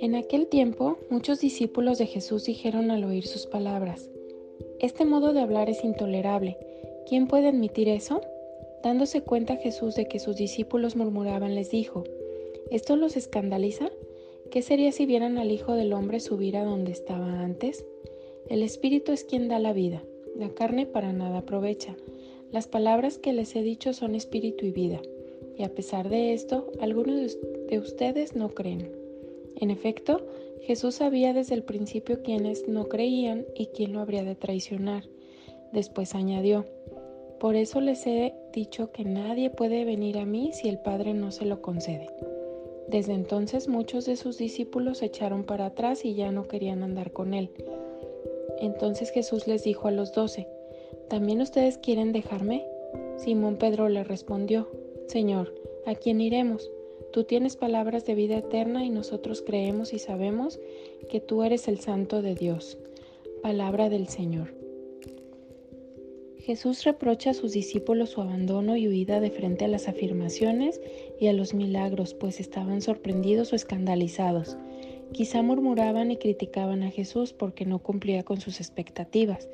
En aquel tiempo, muchos discípulos de Jesús dijeron al oír sus palabras, Este modo de hablar es intolerable. ¿Quién puede admitir eso? Dándose cuenta Jesús de que sus discípulos murmuraban, les dijo, ¿esto los escandaliza? ¿Qué sería si vieran al Hijo del Hombre subir a donde estaba antes? El Espíritu es quien da la vida, la carne para nada aprovecha. Las palabras que les he dicho son espíritu y vida, y a pesar de esto, algunos de ustedes no creen. En efecto, Jesús sabía desde el principio quiénes no creían y quién lo habría de traicionar. Después añadió, por eso les he dicho que nadie puede venir a mí si el Padre no se lo concede. Desde entonces muchos de sus discípulos se echaron para atrás y ya no querían andar con él. Entonces Jesús les dijo a los doce, ¿también ustedes quieren dejarme? Simón Pedro le respondió, Señor, ¿a quién iremos? Tú tienes palabras de vida eterna y nosotros creemos y sabemos que tú eres el Santo de Dios. Palabra del Señor. Jesús reprocha a sus discípulos su abandono y huida de frente a las afirmaciones y a los milagros, pues estaban sorprendidos o escandalizados. Quizá murmuraban y criticaban a Jesús porque no cumplía con sus expectativas.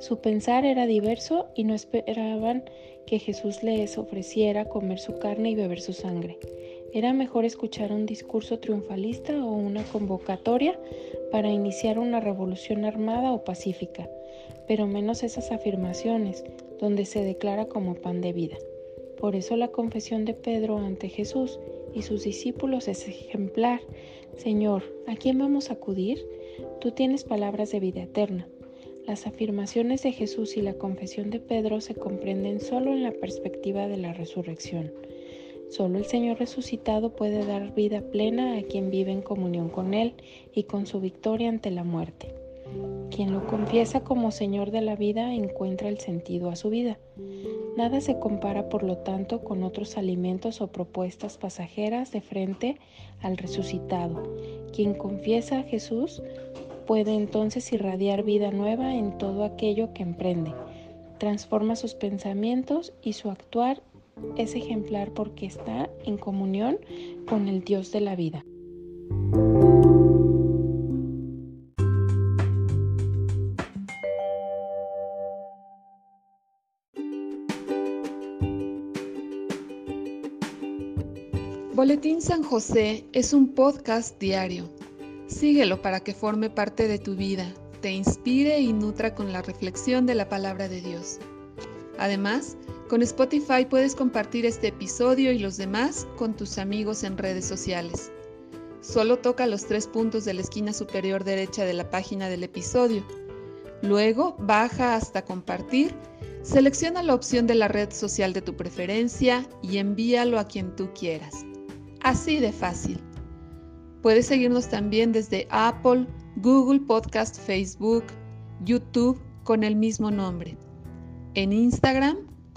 Su pensar era diverso y no esperaban que Jesús les ofreciera comer su carne y beber su sangre. Era mejor escuchar un discurso triunfalista o una convocatoria para iniciar una revolución armada o pacífica, pero menos esas afirmaciones donde se declara como pan de vida. Por eso la confesión de Pedro ante Jesús y sus discípulos es ejemplar. Señor, ¿a quién vamos a acudir? Tú tienes palabras de vida eterna. Las afirmaciones de Jesús y la confesión de Pedro se comprenden solo en la perspectiva de la resurrección. Solo el Señor resucitado puede dar vida plena a quien vive en comunión con Él y con su victoria ante la muerte. Quien lo confiesa como Señor de la vida encuentra el sentido a su vida. Nada se compara, por lo tanto, con otros alimentos o propuestas pasajeras de frente al resucitado. Quien confiesa a Jesús puede entonces irradiar vida nueva en todo aquello que emprende. Transforma sus pensamientos y su actuar es ejemplar porque está en comunión con el Dios de la vida. Boletín San José es un podcast diario. Síguelo para que forme parte de tu vida, te inspire y nutra con la reflexión de la palabra de Dios. Además, con Spotify puedes compartir este episodio y los demás con tus amigos en redes sociales. Solo toca los tres puntos de la esquina superior derecha de la página del episodio. Luego baja hasta compartir, selecciona la opción de la red social de tu preferencia y envíalo a quien tú quieras. Así de fácil. Puedes seguirnos también desde Apple, Google Podcast, Facebook, YouTube con el mismo nombre. En Instagram